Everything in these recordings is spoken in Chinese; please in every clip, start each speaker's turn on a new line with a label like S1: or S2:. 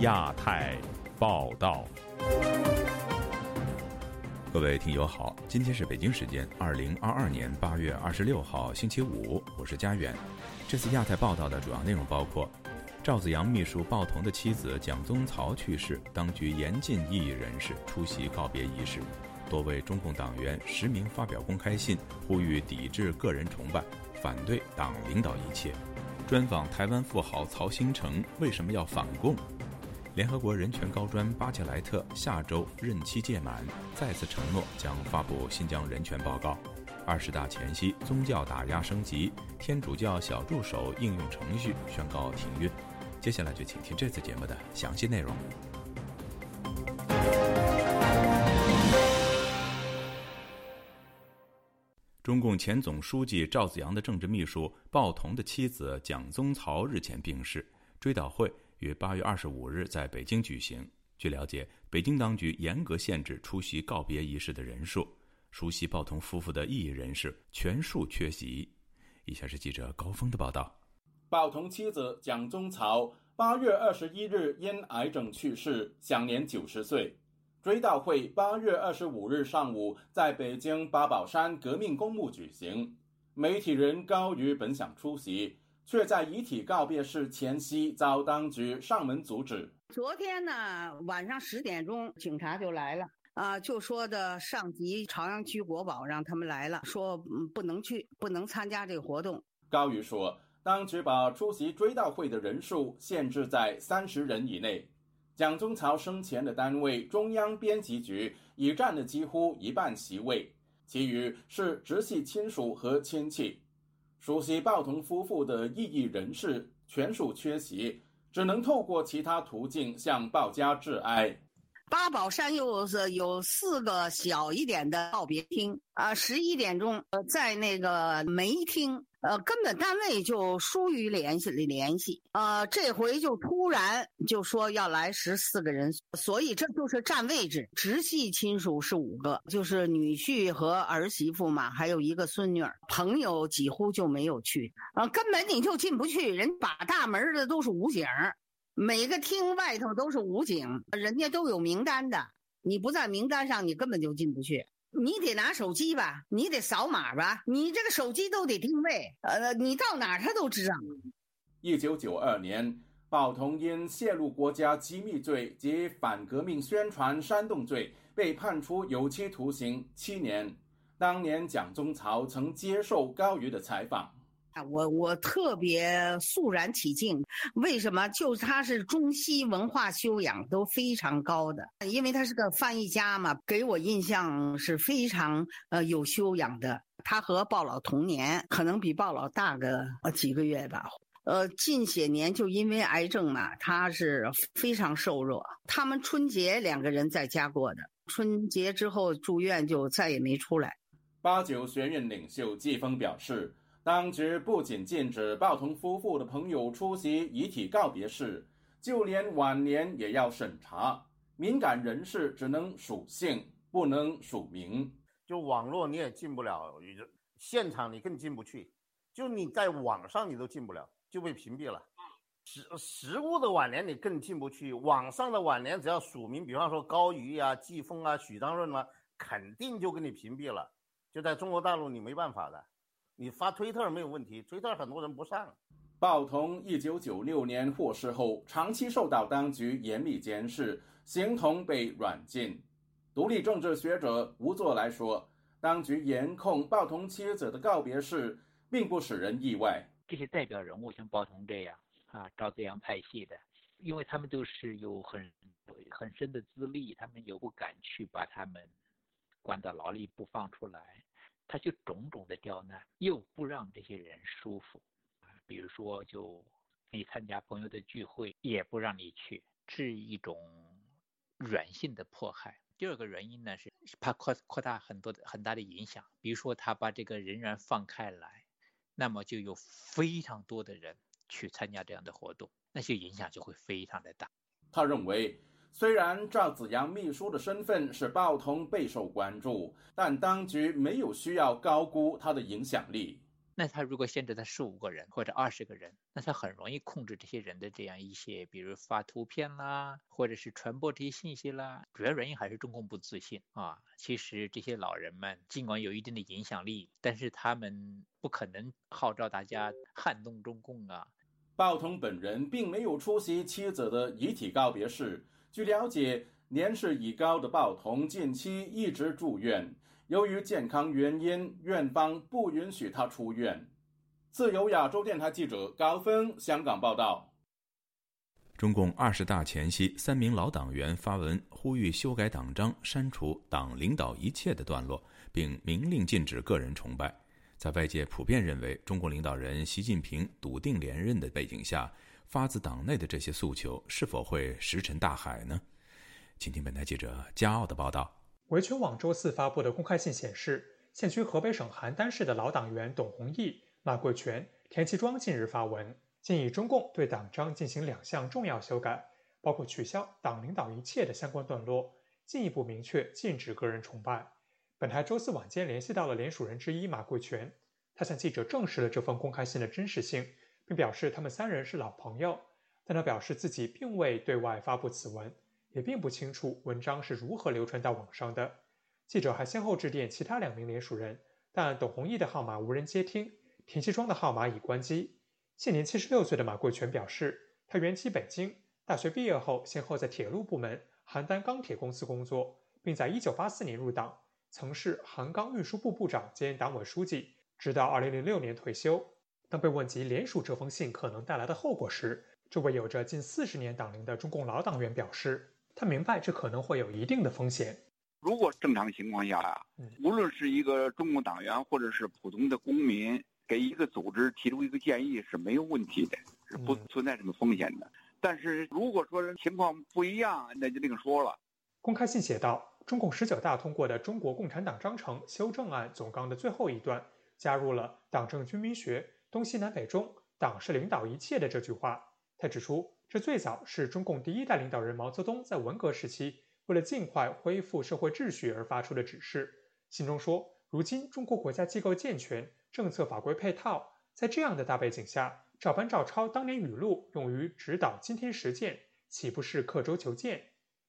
S1: 亚太报道，各位听友好，今天是北京时间二零二二年八月二十六号星期五，我是佳远。这次亚太报道的主要内容包括：赵子阳秘书鲍彤的妻子蒋宗曹去世，当局严禁异议人士出席告别仪式；多位中共党员实名发表公开信，呼吁抵制个人崇拜，反对党领导一切。专访台湾富豪曹兴诚为什么要反共？联合国人权高专巴切莱特下周任期届满，再次承诺将发布新疆人权报告。二十大前夕，宗教打压升级，天主教小助手应用程序宣告停运。接下来就请听这次节目的详细内容。中共前总书记赵紫阳的政治秘书鲍同的妻子蒋宗曹日前病逝，追悼会于八月二十五日在北京举行。据了解，北京当局严格限制出席告别仪式的人数，熟悉鲍彤夫妇的异议人士全数缺席。以下是记者高峰的报道：
S2: 鲍彤妻子蒋宗朝八月二十一日因癌症去世，享年九十岁。追悼会八月二十五日上午在北京八宝山革命公墓举行，媒体人高瑜本想出席，却在遗体告别式前夕遭当局上门阻止。
S3: 昨天呢晚上十点钟，警察就来了，啊，就说的上级朝阳区国保让他们来了，说不能去，不能参加这个活动。
S2: 高瑜说，当局把出席追悼会的人数限制在三十人以内。蒋宗曹生前的单位中央编辑局已占了几乎一半席位，其余是直系亲属和亲戚。熟悉鲍同夫妇的异议人士全数缺席，只能透过其他途径向鲍家致哀。
S3: 八宝山又是有四个小一点的告别厅啊，十一点钟在那个梅厅。呃，根本单位就疏于联系联系，呃，这回就突然就说要来十四个人，所以这就是占位置。直系亲属是五个，就是女婿和儿媳妇嘛，还有一个孙女儿。朋友几乎就没有去，啊，根本你就进不去。人把大门的都是武警，每个厅外头都是武警，人家都有名单的，你不在名单上，你根本就进不去。你得拿手机吧，你得扫码吧，你这个手机都得定位，呃，你到哪儿他都知道。
S2: 一九九二年，鲍同因泄露国家机密罪及反革命宣传煽动罪被判处有期徒刑七年。当年蒋中曹曾接受高瑜的采访。
S3: 啊，我我特别肃然起敬，为什么？就他是中西文化修养都非常高的，因为他是个翻译家嘛，给我印象是非常呃有修养的。他和鲍老同年，可能比鲍老大个几个月吧。呃，近些年就因为癌症嘛，他是非常瘦弱。他们春节两个人在家过的，春节之后住院就再也没出来。
S2: 八九学院领袖季风表示。当局不仅禁止鲍彤夫妇的朋友出席遗体告别式，就连晚年也要审查。敏感人士只能属姓，不能署名。
S4: 就网络你也进不了，现场你更进不去。就你在网上你都进不了，就被屏蔽了。实实物的晚年你更进不去，网上的晚年只要署名，比方说高瑜啊、季风啊、许章润啊，肯定就给你屏蔽了。就在中国大陆你没办法的。你发推特没有问题，推特很多人不上。
S2: 鲍彤一九九六年获释后，长期受到当局严密监视，形同被软禁。独立政治学者吴作来说，当局严控鲍彤妻子的告别式，并不使人意外。
S5: 这些代表人物像鲍彤这样啊，赵子阳派系的，因为他们都是有很很深的资历，他们又不敢去把他们关到牢里不放出来。他就种种的刁难，又不让这些人舒服，比如说，就你参加朋友的聚会，也不让你去，是一种软性的迫害。第二个原因呢，是怕扩扩大很多的很大的影响，比如说他把这个人员放开来，那么就有非常多的人去参加这样的活动，那些影响就会非常的大。
S2: 他认为。虽然赵子阳秘书的身份使鲍彤备受关注，但当局没有需要高估他的影响力。
S5: 那他如果限制他十五个人或者二十个人，那他很容易控制这些人的这样一些，比如发图片啦，或者是传播这些信息啦。主要原因还是中共不自信啊。其实这些老人们尽管有一定的影响力，但是他们不可能号召大家撼动中共啊。
S2: 鲍彤本人并没有出席妻子的遗体告别式。据了解，年事已高的鲍童近期一直住院。由于健康原因，院方不允许他出院。自由亚洲电台记者高峰香港报道。
S1: 中共二十大前夕，三名老党员发文呼吁修改党章，删除“党领导一切”的段落，并明令禁止个人崇拜。在外界普遍认为中国领导人习近平笃定连任的背景下，发自党内的这些诉求是否会石沉大海呢？请听本台记者骄傲的报道。
S6: 维权网周四发布的公开信显示，现居河北省邯郸市的老党员董宏毅、马贵全、田其庄近日发文，建议中共对党章进行两项重要修改，包括取消“党领导一切”的相关段落，进一步明确禁止个人崇拜。本台周四晚间联系到了联署人之一马贵全，他向记者证实了这封公开信的真实性，并表示他们三人是老朋友，但他表示自己并未对外发布此文。也并不清楚文章是如何流传到网上的。记者还先后致电其他两名联署人，但董宏毅的号码无人接听，田西庄的号码已关机。现年七十六岁的马贵全表示，他原籍北京，大学毕业后先后在铁路部门邯郸钢铁公司工作，并在一九八四年入党，曾是邯钢运输部部长兼党委书记，直到二零零六年退休。当被问及联署这封信可能带来的后果时，这位有着近四十年党龄的中共老党员表示。他明白这可能会有一定的风险。
S7: 如果正常情况下啊，无论是一个中共党员或者是普通的公民，给一个组织提出一个建议是没有问题的，是不存在什么风险的。但是如果说情况不一样，那就另说了。
S6: 公开信写道：中共十九大通过的《中国共产党章程修正案》总纲的最后一段，加入了“党政军民学，东西南北中，党是领导一切”的这句话。他指出。这最早是中共第一代领导人毛泽东在文革时期为了尽快恢复社会秩序而发出的指示。信中说，如今中国国家机构健全，政策法规配套，在这样的大背景下，照搬照抄当年语录用于指导今天实践，岂不是刻舟求剑？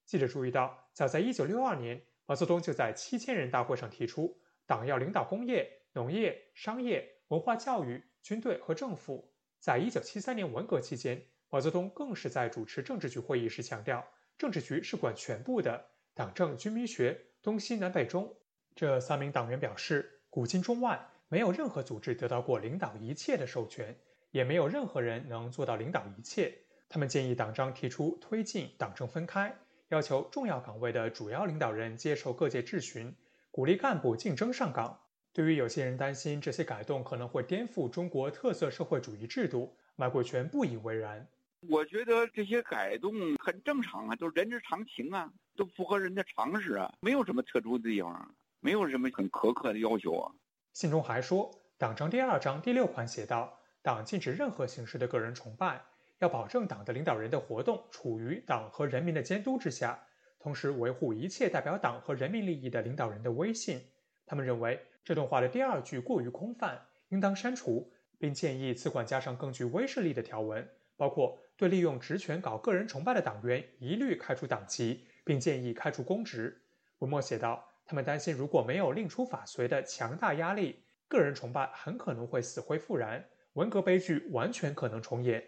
S6: 记者注意到，早在1962年，毛泽东就在七千人大会上提出，党要领导工业、农业、商业、文化教育、军队和政府。在1973年文革期间。毛泽东更是在主持政治局会议时强调，政治局是管全部的，党政军民学东西南北中。这三名党员表示，古今中外没有任何组织得到过领导一切的授权，也没有任何人能做到领导一切。他们建议党章提出推进党政分开，要求重要岗位的主要领导人接受各界质询，鼓励干部竞争上岗。对于有些人担心这些改动可能会颠覆中国特色社会主义制度，马贵全不以为然。
S7: 我觉得这些改动很正常啊，都人之常情啊，都符合人的常识啊，没有什么特殊的地方，没有什么很苛刻的要求啊。
S6: 信中还说，党章第二章第六款写道：“党禁止任何形式的个人崇拜，要保证党的领导人的活动处于党和人民的监督之下，同时维护一切代表党和人民利益的领导人的威信。”他们认为这段话的第二句过于空泛，应当删除，并建议此款加上更具威慑力的条文，包括。对利用职权搞个人崇拜的党员，一律开除党籍，并建议开除公职。文末写道：“他们担心，如果没有令出法随的强大压力，个人崇拜很可能会死灰复燃，文革悲剧完全可能重演。”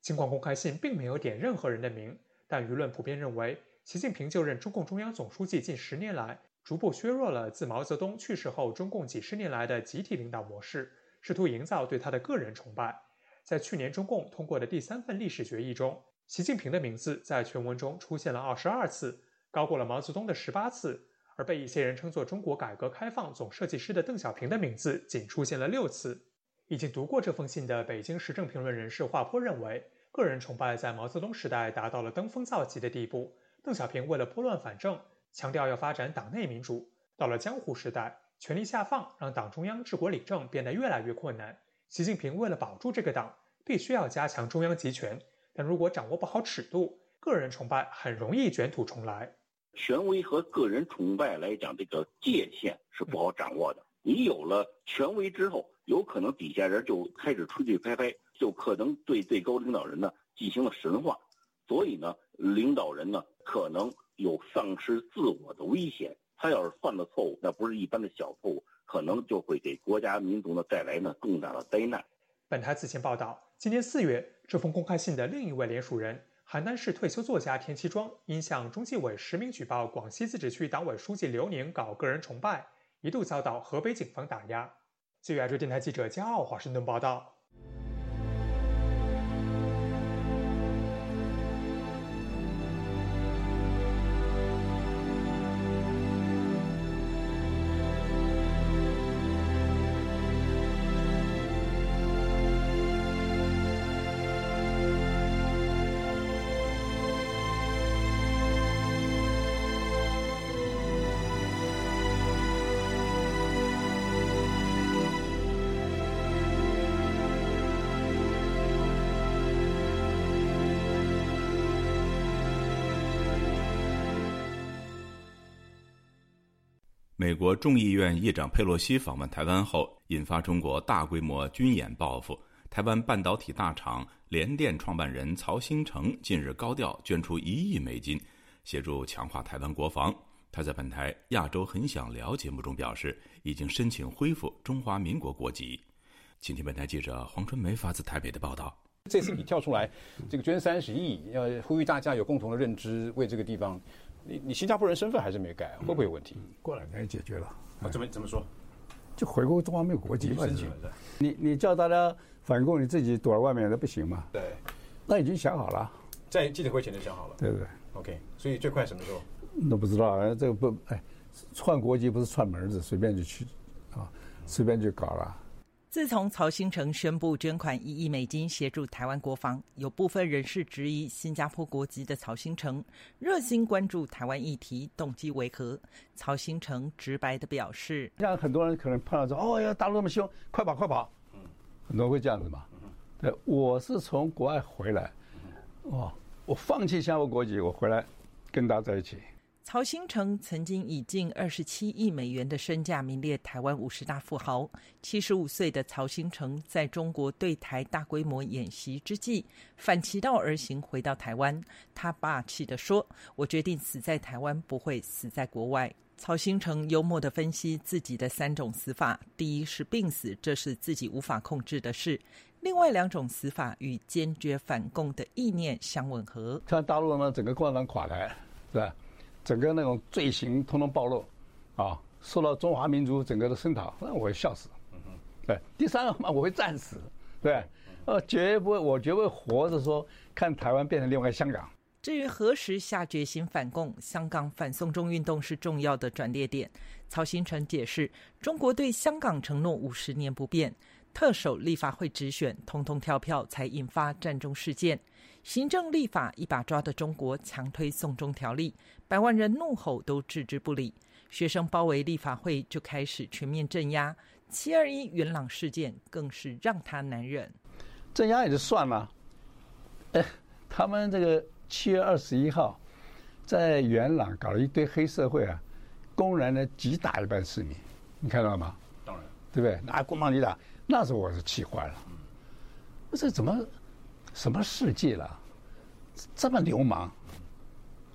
S6: 尽管公开信并没有点任何人的名，但舆论普遍认为，习近平就任中共中央总书记近十年来，逐步削弱了自毛泽东去世后中共几十年来的集体领导模式，试图营造对他的个人崇拜。在去年中共通过的第三份历史决议中，习近平的名字在全文中出现了二十二次，高过了毛泽东的十八次；而被一些人称作中国改革开放总设计师的邓小平的名字仅出现了六次。已经读过这封信的北京时政评论人士华坡认为，个人崇拜在毛泽东时代达到了登峰造极的地步。邓小平为了拨乱反正，强调要发展党内民主；到了江湖时代，权力下放让党中央治国理政变得越来越困难。习近平为了保住这个党，必须要加强中央集权。但如果掌握不好尺度，个人崇拜很容易卷土重来。
S8: 权威和个人崇拜来讲，这个界限是不好掌握的。你有了权威之后，有可能底下人就开始吹吹拍拍，就可能对最高领导人呢进行了神话，所以呢，领导人呢可能有丧失自我的危险。他要是犯了错误，那不是一般的小错误，可能就会给国家民族呢带来呢更大的灾难。
S6: 本台此前报道，今年四月，这封公开信的另一位联署人，邯郸市退休作家田其庄，因向中纪委实名举报广西自治区党委书记刘宁搞个人崇拜，一度遭到河北警方打压。据亚洲电台记者加奥华盛顿报道。
S1: 美国众议院议长佩洛西访问台湾后，引发中国大规模军演报复。台湾半导体大厂联电创办人曹兴诚近日高调捐出一亿美金，协助强化台湾国防。他在本台《亚洲很想聊》节目中表示，已经申请恢复中华民国国籍。请听本台记者黄春梅发自台北的报道。
S9: 这次你跳出来，这个捐三十亿，要呼吁大家有共同的认知，为这个地方。你你新加坡人身份还是没改，会不会有问题？
S10: 过两天解决了。
S9: 怎么怎么说？
S10: 就回国中华民国国籍
S9: 申请了。
S10: 你你叫大家反共，你自己躲在外面那不行吗？
S9: 对。
S10: 那已经想好了，
S9: 在记者会前就想好了。
S10: 对对。
S9: OK，所以最快什么时候？
S10: 那不知道，这个不哎，串国籍不是串门子，随便就去啊，随便就搞了。
S11: 自从曹新成宣布捐款一亿美金协助台湾国防，有部分人士质疑新加坡国籍的曹新成热心关注台湾议题，动机为何？曹新成直白的表示：“
S10: 像很多人可能碰到说，哦呀，大陆那么凶，快跑快跑。”嗯，很多会这样子嘛。对，我是从国外回来，哇，我放弃新加坡国籍，我回来跟大家在一起。
S11: 曹兴成曾经以近二十七亿美元的身价名列台湾五十大富豪。七十五岁的曹兴成在中国对台大规模演习之际，反其道而行，回到台湾。他霸气地说：“我决定死在台湾，不会死在国外。”曹兴成幽默地分析自己的三种死法：第一是病死，这是自己无法控制的事；另外两种死法与坚决反共的意念相吻合。
S10: 看大陆呢，整个共产党垮台，是吧？整个那种罪行通通暴露，啊，受到中华民族整个的声讨，那我会笑死。对，第三个嘛，我会战死。对，呃，绝不会，我绝不会活着说看台湾变成另外香港。
S11: 至于何时下决心反共，香港反送中运动是重要的转捩点。曹新成解释，中国对香港承诺五十年不变，特首立法会直选通通跳票，才引发战中事件。行政立法一把抓的中国强推送中条例，百万人怒吼都置之不理，学生包围立法会就开始全面镇压。七二一元朗事件更是让他难忍。
S10: 镇压也就算了，哎，他们这个七月二十一号在元朗搞了一堆黑社会啊，公然的击打一般市民，你看到了吗？
S9: 当然，
S10: 对不对？拿棍棒击打，那时候我是气坏了。这怎么？什么世界了？这么流氓！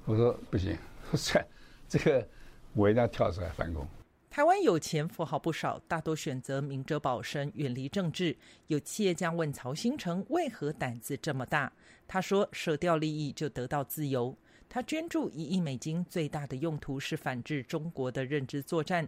S10: 我说不行，这这个我一定要跳出来反攻。
S11: 台湾有钱富豪不少，大多选择明哲保身，远离政治。有企业家问曹新成为何胆子这么大？他说：“舍掉利益就得到自由。”他捐助一亿美金，最大的用途是反制中国的认知作战。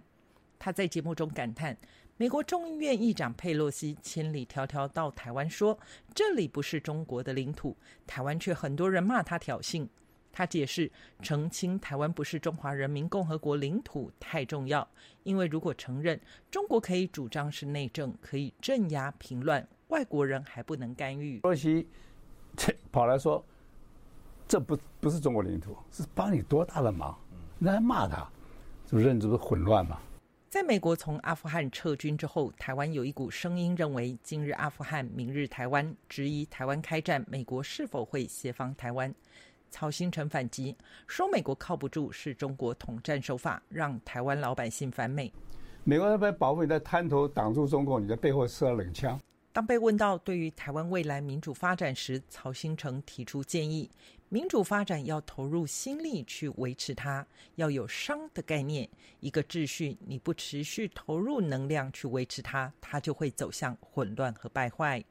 S11: 他在节目中感叹。美国众议院议长佩洛西千里迢迢到台湾，说这里不是中国的领土，台湾却很多人骂他挑衅。他解释澄清台湾不是中华人民共和国领土太重要，因为如果承认，中国可以主张是内政，可以镇压平乱，外国人还不能干预。
S10: 佩洛西跑来说，这不不是中国领土，是帮你多大的忙？你还骂他，这不认知不是混乱吗？
S11: 在美国从阿富汗撤军之后，台湾有一股声音认为，今日阿富汗，明日台湾，质疑台湾开战，美国是否会协防台湾？曹新成反击说，美国靠不住，是中国统战手法，让台湾老百姓反美。
S10: 美国那边保护你在滩头挡住中共，你在背后射冷枪。
S12: 当被问到对于台湾未来民主发展时，曹新成提出建议：民主发展要投入心力去维持它，要有商的概念。一个秩序你不持续投入能量去维持它，它就会走向混乱和败坏。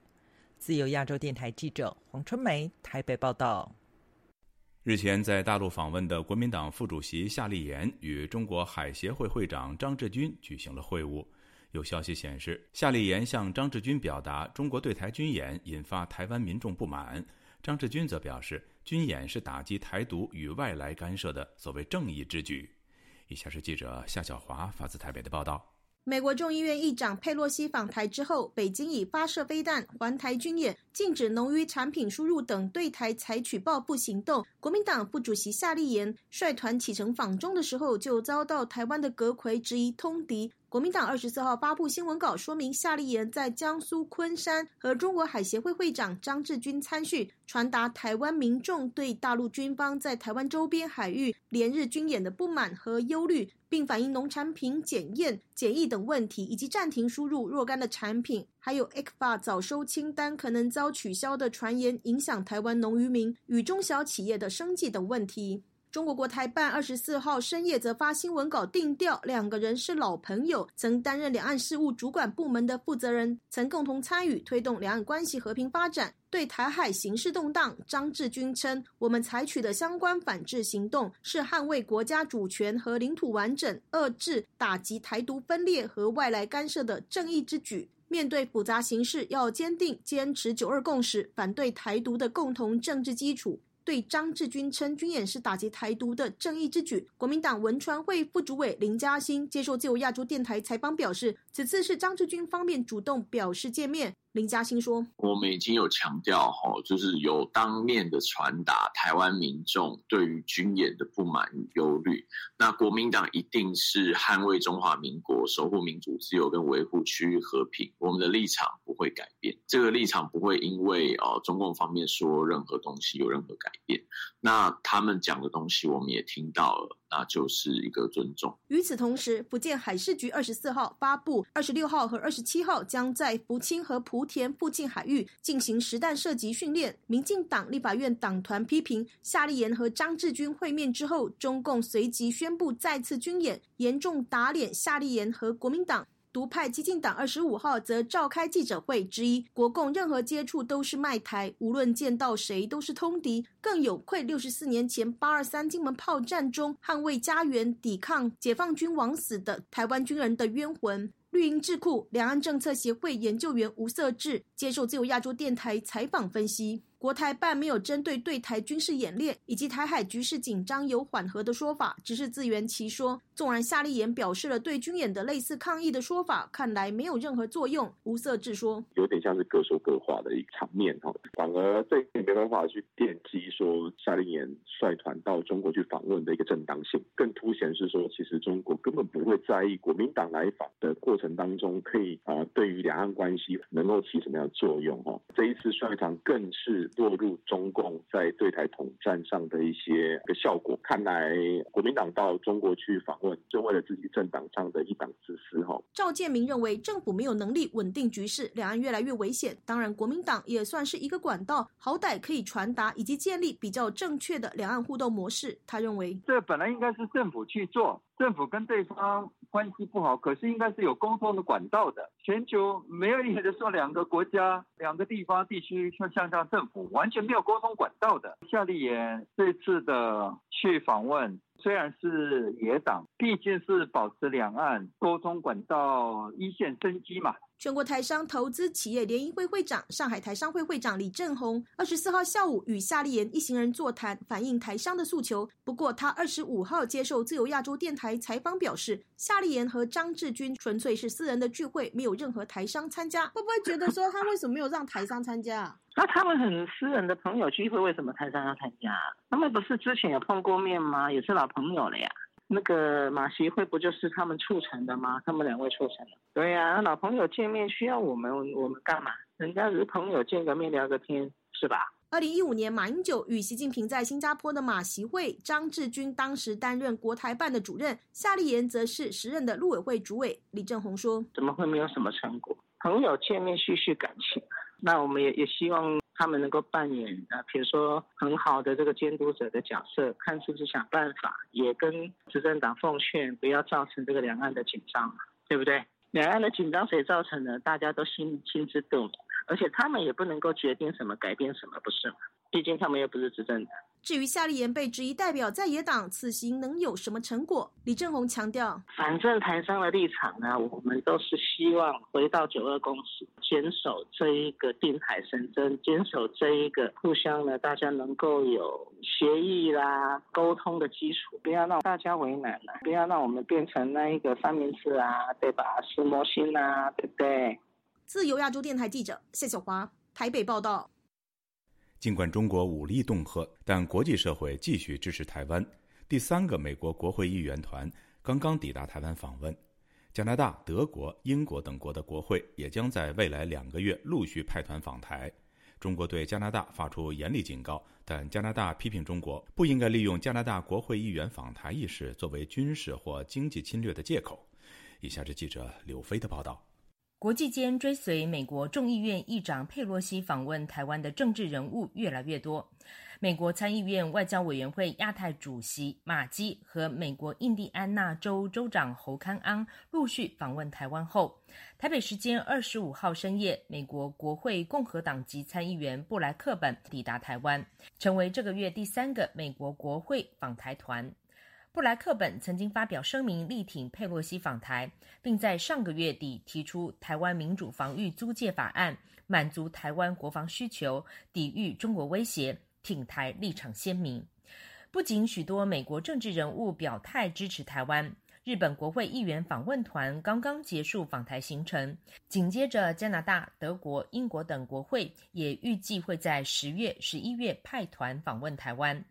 S12: 自由亚洲电台记者黄春梅台北报道。
S1: 日前在大陆访问的国民党副主席夏立言与中国海协会会长张志军举行了会晤。有消息显示，夏立言向张志军表达中国对台军演引发台湾民众不满，张志军则表示军演是打击台独与外来干涉的所谓正义之举。以下是记者夏小华发自台北的报道。
S13: 美国众议院议长佩洛西访台之后，北京以发射飞弹、环台军演、禁止农渔产品输入等对台采取报复行动。国民党副主席夏立言率团启程访中的时候，就遭到台湾的阁魁质疑通敌。国民党二十四号发布新闻稿，说明夏立言在江苏昆山和中国海协会会长张志军参叙，传达台湾民众对大陆军方在台湾周边海域连日军演的不满和忧虑，并反映农产品检验、检疫等问题，以及暂停输入若干的产品，还有 ECFA 早收清单可能遭取消的传言，影响台湾农渔民与中小企业的生计等问题。中国国台办二十四号深夜则发新闻稿定调，两个人是老朋友，曾担任两岸事务主管部门的负责人，曾共同参与推动两岸关系和平发展。对台海形势动荡，张志军称，我们采取的相关反制行动是捍卫国家主权和领土完整，遏制打击台独分裂和外来干涉的正义之举。面对复杂形势，要坚定坚持九二共识，反对台独的共同政治基础。对张志军称军演是打击台独的正义之举。国民党文传会副主委林嘉欣接受自由亚洲电台采访表示，此次是张志军方面主动表示见面。林嘉欣说：“
S14: 我们已经有强调，哈，就是有当面的传达台湾民众对于军演的不满与忧虑。那国民党一定是捍卫中华民国、守护民主自由跟维护区域和平。我们的立场不会改变，这个立场不会因为哦中共方面说任何东西有任何改变。那他们讲的东西我们也听到了。”那就是一个尊重。
S13: 与此同时，福建海事局二十四号发布，二十六号和二十七号将在福清和莆田附近海域进行实弹射击训练。民进党立法院党团批评夏立言和张志军会面之后，中共随即宣布再次军演，严重打脸夏立言和国民党。独派激进党二十五号则召开记者会，质疑国共任何接触都是卖台，无论见到谁都是通敌，更有愧六十四年前八二三金门炮战中捍卫家园、抵抗解放军枉死的台湾军人的冤魂。绿营智库两岸政策协会研究员吴色志接受自由亚洲电台采访分析。国台办没有针对对台军事演练以及台海局势紧张有缓和的说法，只是自圆其说。纵然夏立言表示了对军演的类似抗议的说法，看来没有任何作用。吴色志说，
S15: 有点像是各说各话的一个场面哈，反而这也没办法去奠基说夏立言率团到中国去访问的一个正当性，更凸显是说，其实中国根本不会在意国民党来访的过程当中可以啊，对于两岸关系能够起什么样的作用哈。这一次率团更是。落入中共在对台统战上的一些个效果，看来国民党到中国去访问，就为了自己政党上的一党之私哈。
S13: 赵建明认为政府没有能力稳定局势，两岸越来越危险。当然，国民党也算是一个管道，好歹可以传达以及建立比较正确的两岸互动模式。他认为，
S16: 这本来应该是政府去做。政府跟对方关系不好，可是应该是有沟通的管道的。全球没有一个说两个国家、两个地方、地区向向上政府完全没有沟通管道的。夏立言这次的去访问，虽然是野党，毕竟是保持两岸沟通管道一线生机嘛。
S13: 全国台商投资企业联谊会会长、上海台商会会长李正宏，二十四号下午与夏立言一行人座谈，反映台商的诉求。不过，他二十五号接受自由亚洲电台采访表示，夏立言和张志军纯粹是私人的聚会，没有任何台商参加。会不会觉得说他为什么没有让台商参加？
S17: 那他们很私人的朋友聚会，为什么台商要参加？他们不是之前有碰过面吗？也是老朋友了呀。那个马协会不就是他们促成的吗？他们两位促成的。对呀，老朋友见面需要我们，我们干嘛？人家是朋友见个面聊个天，是吧？
S13: 二零一五年，马英九与习近平在新加坡的马习会，张志军当时担任国台办的主任，夏立言则是时任的陆委会主委。李正宏说：“
S17: 怎么会没有什么成果？朋友见面叙叙感情，那我们也也希望他们能够扮演啊，比如说很好的这个监督者的角色，看是不是想办法，也跟执政党奉劝，不要造成这个两岸的紧张，对不对？两岸的紧张谁造成的？大家都心心知肚明。”而且他们也不能够决定什么、改变什么，不是吗？毕竟他们又不是执政党。
S13: 至于夏立言被质疑代表在野党，此行能有什么成果？李正宏强调，
S17: 反正台商的立场呢，我们都是希望回到九二共识，坚守这一个定海神针，坚守这一个互相呢，大家能够有协议啦、沟通的基础，不要让大家为难了，不要让我们变成那一个三明治啊，对吧？石磨心啊，对不对？
S13: 自由亚洲电台记者谢小华台北报道。
S1: 尽管中国武力恫吓，但国际社会继续支持台湾。第三个美国国会议员团刚刚抵达台湾访问，加拿大、德国、英国等国的国会也将在未来两个月陆续派团访台。中国对加拿大发出严厉警告，但加拿大批评中国不应该利用加拿大国会议员访台一事作为军事或经济侵略的借口。以下是记者刘飞的报道。
S18: 国际间追随美国众议院议长佩洛西访问台湾的政治人物越来越多。美国参议院外交委员会亚太主席马基和美国印第安纳州州长侯康安陆续访问台湾后，台北时间二十五号深夜，美国国会共和党籍参议员布莱克本抵达台湾，成为这个月第三个美国国会访台团。布莱克本曾经发表声明力挺佩洛西访台，并在上个月底提出《台湾民主防御租借法案》，满足台湾国防需求，抵御中国威胁，挺台立场鲜明。不仅许多美国政治人物表态支持台湾，日本国会议员访问团刚刚结束访台行程，紧接着加拿大、德国、英国等国会也预计会在十月、十一月派团访问台湾。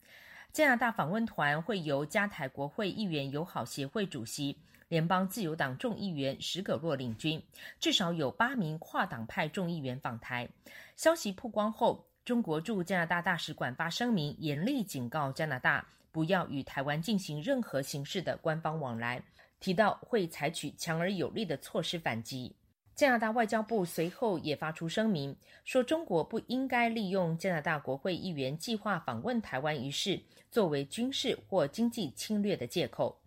S18: 加拿大访问团会由加台国会议员友好协会主席、联邦自由党众议员史葛洛领军，至少有八名跨党派众议员访台。消息曝光后，中国驻加拿大大使馆发声明，严厉警告加拿大不要与台湾进行任何形式的官方往来，提到会采取强而有力的措施反击。加拿大外交部随后也发出声明，说中国不应该利用加拿大国会议员计划访问台湾一事作为军事或经济侵略的借口。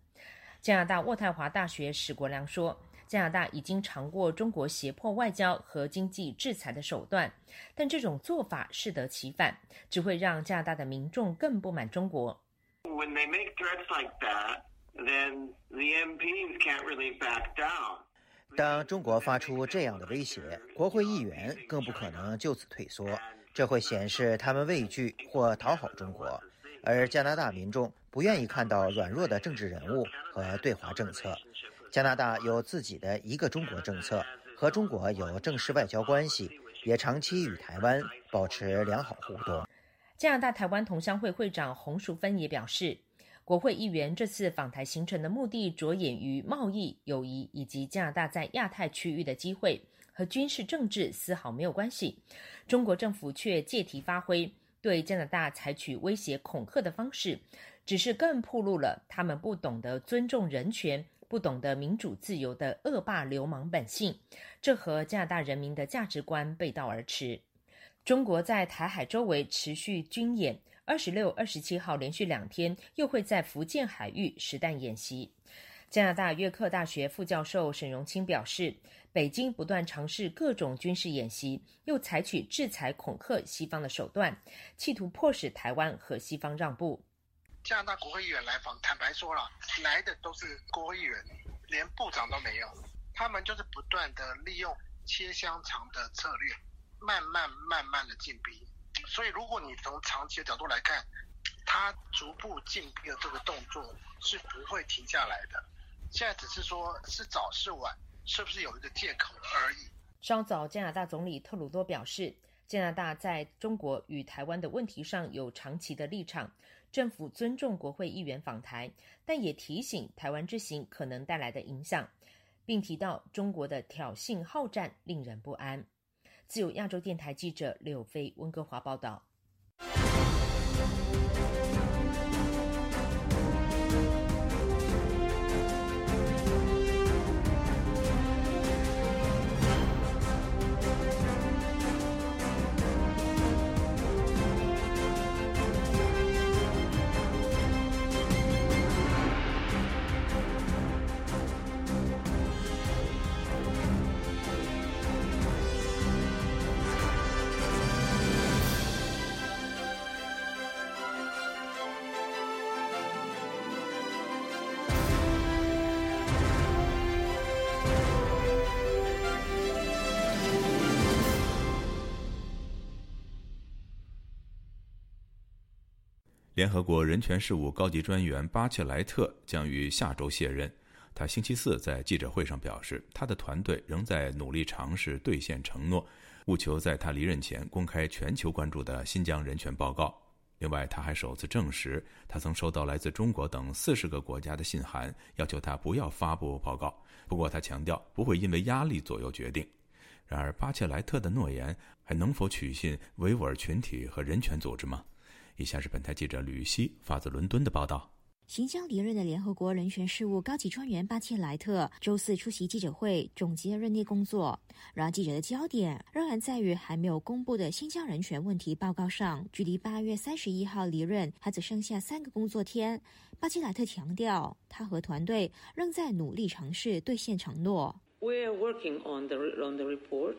S18: 加拿大渥太华大学史国良说，加拿大已经尝过中国胁迫外交和经济制裁的手段，但这种做法适得其反，只会让加拿大的民众更不满中国。
S19: When they make threats like that, then the MPs can't really back down.
S20: 当中国发出这样的威胁，国会议员更不可能就此退缩，这会显示他们畏惧或讨好中国，而加拿大民众不愿意看到软弱的政治人物和对华政策。加拿大有自己的一个中国政策，和中国有正式外交关系，也长期与台湾保持良好互动。
S18: 加拿大台湾同乡会会长洪淑芬也表示。国会议员这次访台行程的目的着眼于贸易、友谊以及加拿大在亚太区域的机会，和军事政治丝毫没有关系。中国政府却借题发挥，对加拿大采取威胁恐吓的方式，只是更暴露了他们不懂得尊重人权、不懂得民主自由的恶霸流氓本性。这和加拿大人民的价值观背道而驰。中国在台海周围持续军演。二十六、二十七号连续两天又会在福建海域实弹演习。加拿大约克大学副教授沈荣清表示，北京不断尝试各种军事演习，又采取制裁恐吓西方的手段，企图迫使台湾和西方让步。
S21: 加拿大国会议员来访，坦白说了，来的都是国会议员，连部长都没有。他们就是不断的利用切香肠的策略，慢慢慢慢的进逼。所以，如果你从长期的角度来看，它逐步进逼的这个动作是不会停下来的。现在只是说是早是晚，是不是有一个借口而已。
S18: 稍早，加拿大总理特鲁多表示，加拿大在中国与台湾的问题上有长期的立场，政府尊重国会议员访台，但也提醒台湾之行可能带来的影响，并提到中国的挑衅好战令人不安。自由亚洲电台记者柳飞温哥华报道。
S1: 联合国人权事务高级专员巴切莱特将于下周卸任。他星期四在记者会上表示，他的团队仍在努力尝试兑现承诺，务求在他离任前公开全球关注的新疆人权报告。另外，他还首次证实，他曾收到来自中国等四十个国家的信函，要求他不要发布报告。不过，他强调不会因为压力左右决定。然而，巴切莱特的诺言还能否取信维吾尔群体和人权组织吗？以下是本台记者吕希发自伦敦的报道。
S22: 新疆离任的联合国人权事务高级专员巴切莱特周四出席记者会，总结任内工作。然而，记者的焦点仍然在于还没有公布的新疆人权问题报告上。距离八月三十一号离任还只剩下三个工作天。巴切莱特强调，他和团队仍在努力尝试兑现承诺。
S23: We are working on the on the report.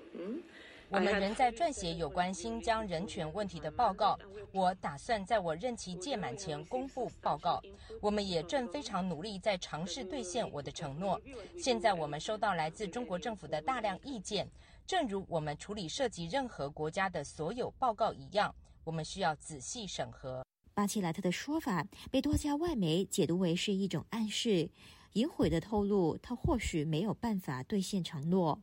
S24: 我们仍在撰写有关新疆人权问题的报告。我打算在我任期届满前公布报告。我们也正非常努力在尝试兑现我的承诺。现在我们收到来自中国政府的大量意见，正如我们处理涉及任何国家的所有报告一样，我们需要仔细审核。
S22: 巴切莱特的说法被多家外媒解读为是一种暗示，隐晦的透露他或许没有办法兑现承诺。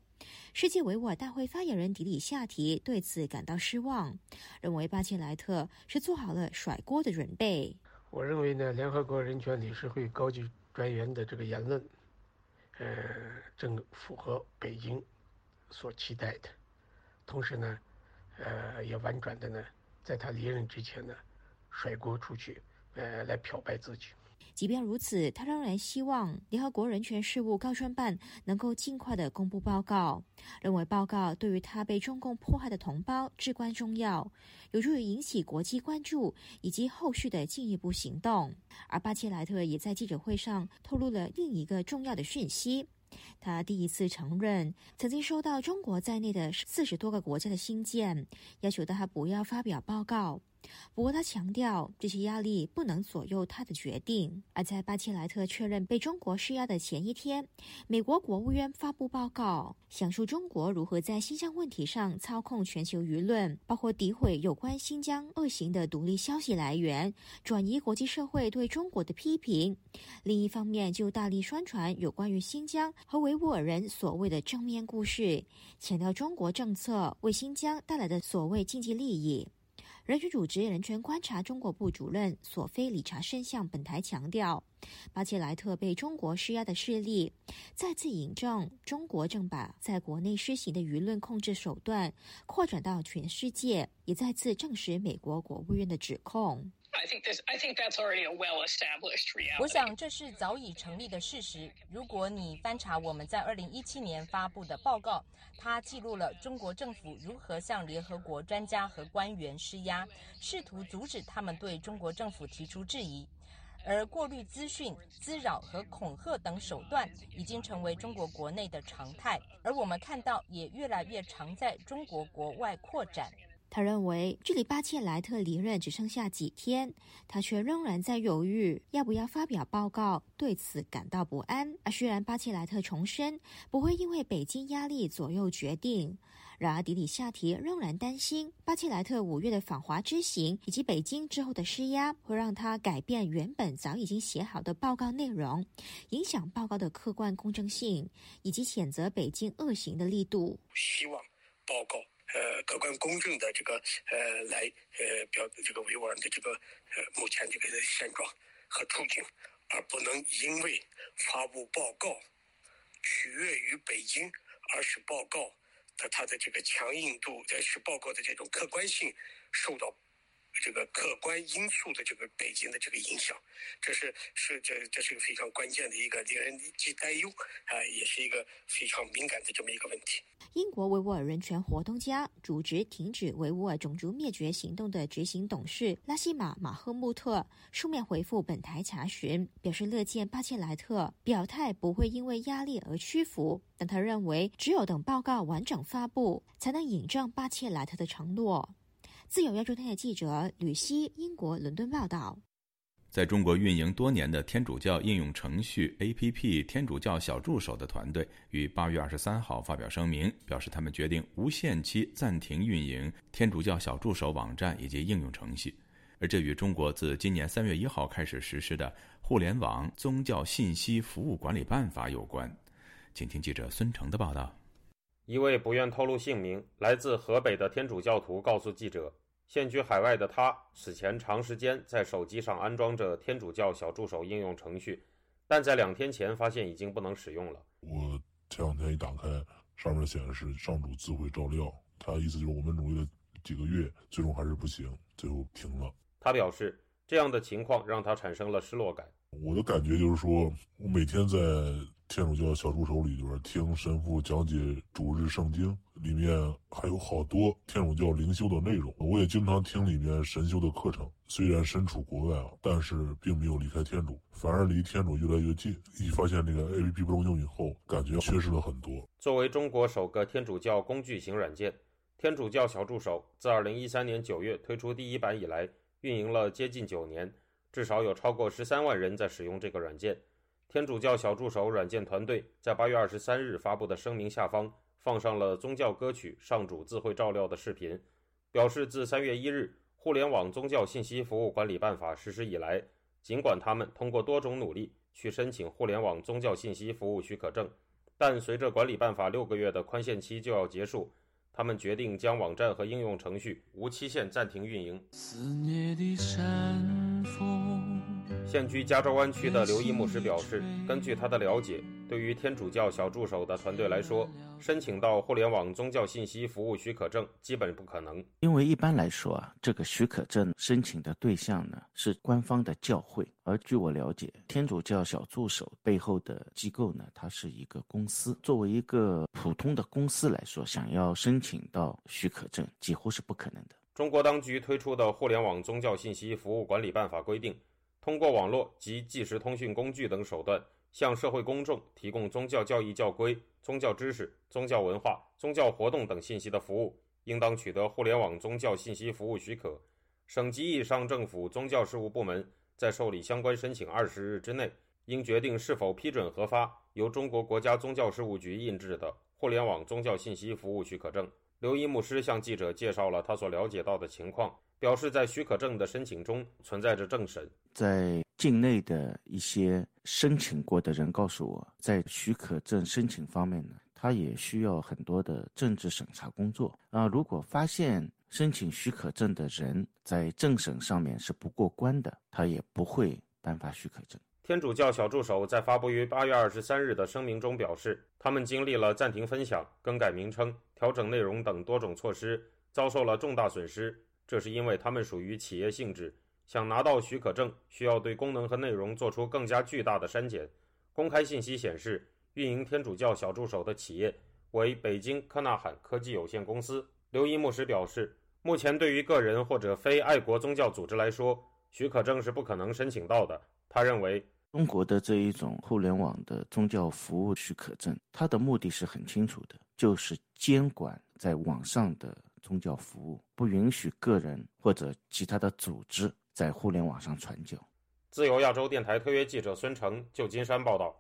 S22: 世界维吾尔大会发言人迪里夏提对此感到失望，认为巴切莱特是做好了甩锅的准备。
S25: 我认为呢，联合国人权理事会高级专员的这个言论，呃，正符合北京所期待的。同时呢，呃，也婉转的呢，在他离任之前呢，甩锅出去，呃，来漂白自己。
S22: 即便如此，他仍然希望联合国人权事务高专办能够尽快的公布报告，认为报告对于他被中共迫害的同胞至关重要，有助于引起国际关注以及后续的进一步行动。而巴切莱特也在记者会上透露了另一个重要的讯息：他第一次承认曾经收到中国在内的四十多个国家的信件，要求他不要发表报告。不过，他强调这些压力不能左右他的决定。而在巴切莱特确认被中国施压的前一天，美国国务院发布报告，讲述中国如何在新疆问题上操控全球舆论，包括诋毁有关新疆恶行的独立消息来源，转移国际社会对中国的批评。另一方面，就大力宣传有关于新疆和维吾尔人所谓的正面故事，强调中国政策为新疆带来的所谓经济利益。人权组织人权观察中国部主任索菲·理查森向本台强调，巴切莱特被中国施压的事例，再次引证中国正把在国内施行的舆论控制手段扩展到全世界，也再次证实美国国务院的指控。I think this, I think that's already a well-established reality.
S24: 我想这是早已成立的事实。如果你翻查我们在二零一七年发布的报告，它记录了中国政府如何向联合国专家和官员施压，试图阻止他们对中国政府提出质疑。而过滤资讯、滋扰和恐吓等手段已经成为中国国内的常态，而我们看到也越来越常在中国国外扩展。
S22: 他认为，距离巴切莱特离任只剩下几天，他却仍然在犹豫要不要发表报告，对此感到不安。而虽然巴切莱特重申不会因为北京压力左右决定，然而迪里夏提仍然担心巴切莱特五月的访华之行以及北京之后的施压，会让他改变原本早已经写好的报告内容，影响报告的客观公正性以及谴责北京恶行的力度。
S26: 希望报告。呃，客观公正的这个呃来呃表这个维吾尔的这个呃目前这个现状和处境，而不能因为发布报告取悦于北京，而使报告的它的这个强硬度，在使报告的这种客观性受到这个客观因素的这个北京的这个影响，这是是这这是一个非常关键的一个令人既担忧啊，也是一个非常敏感的这么一个问题。
S22: 英国维吾尔人权活动家、组织停止维吾尔种族灭绝行动的执行董事拉希马·马赫穆特书面回复本台查询，表示乐见巴切莱特表态不会因为压力而屈服，但他认为只有等报告完整发布，才能引证巴切莱特的承诺。自由亚洲电台记者吕希，英国伦敦报道。
S1: 在中国运营多年的天主教应用程序 APP“ 天主教小助手”的团队于八月二十三号发表声明，表示他们决定无限期暂停运营天主教小助手网站以及应用程序，而这与中国自今年三月一号开始实施的《互联网宗教信息服务管理办法》有关。请听记者孙成的报道。
S27: 一位不愿透露姓名、来自河北的天主教徒告诉记者，现居海外的他此前长时间在手机上安装着天主教小助手应用程序，但在两天前发现已经不能使用了。
S28: 我前两天一打开，上面显示上主自会照料，他意思就是我们努力了几个月，最终还是不行，最后停了。
S27: 他表示，这样的情况让他产生了失落感。
S28: 我的感觉就是说，我每天在。天主教小助手里边听神父讲解主日圣经，里面还有好多天主教灵修的内容。我也经常听里面神修的课程。虽然身处国外啊，但是并没有离开天主，反而离天主越来越近。一发现这个 APP 不能用以后，感觉缺失了很多。
S27: 作为中国首个天主教工具型软件，天主教小助手自2013年9月推出第一版以来，运营了接近九年，至少有超过13万人在使用这个软件。天主教小助手软件团队在八月二十三日发布的声明下方放上了宗教歌曲《上主自会照料》的视频，表示自三月一日《互联网宗教信息服务管理办法》实施以来，尽管他们通过多种努力去申请互联网宗教信息服务许可证，但随着管理办法六个月的宽限期就要结束，他们决定将网站和应用程序无期限暂停运营。现居加州湾区的刘一牧师表示，根据他的了解，对于天主教小助手的团队来说，申请到互联网宗教信息服务许可证基本不可能。
S29: 因为一般来说啊，这个许可证申请的对象呢是官方的教会，而据我了解，天主教小助手背后的机构呢，它是一个公司。作为一个普通的公司来说，想要申请到许可证几乎是不可能的。
S27: 中国当局推出的《互联网宗教信息服务管理办法》规定。通过网络及即时通讯工具等手段，向社会公众提供宗教教义教规、宗教知识、宗教文化、宗教活动等信息的服务，应当取得互联网宗教信息服务许可。省级以上政府宗教事务部门在受理相关申请二十日之内，应决定是否批准核发由中国国家宗教事务局印制的互联网宗教信息服务许可证。刘一牧师向记者介绍了他所了解到的情况。表示在许可证的申请中存在着政审，
S29: 在境内的一些申请过的人告诉我，在许可证申请方面呢，他也需要很多的政治审查工作啊。如果发现申请许可证的人在政审上面是不过关的，他也不会颁发许可证。
S27: 天主教小助手在发布于八月二十三日的声明中表示，他们经历了暂停分享、更改名称、调整内容等多种措施，遭受了重大损失。这是因为他们属于企业性质，想拿到许可证，需要对功能和内容做出更加巨大的删减。公开信息显示，运营天主教小助手的企业为北京科纳罕科技有限公司。刘一牧师表示，目前对于个人或者非爱国宗教组织来说，许可证是不可能申请到的。他认为，
S29: 中国的这一种互联网的宗教服务许可证，它的目的是很清楚的，就是监管在网上的。宗教服务不允许个人或者其他的组织在互联网上传教。
S27: 自由亚洲电台特约记者孙成，旧金山报道。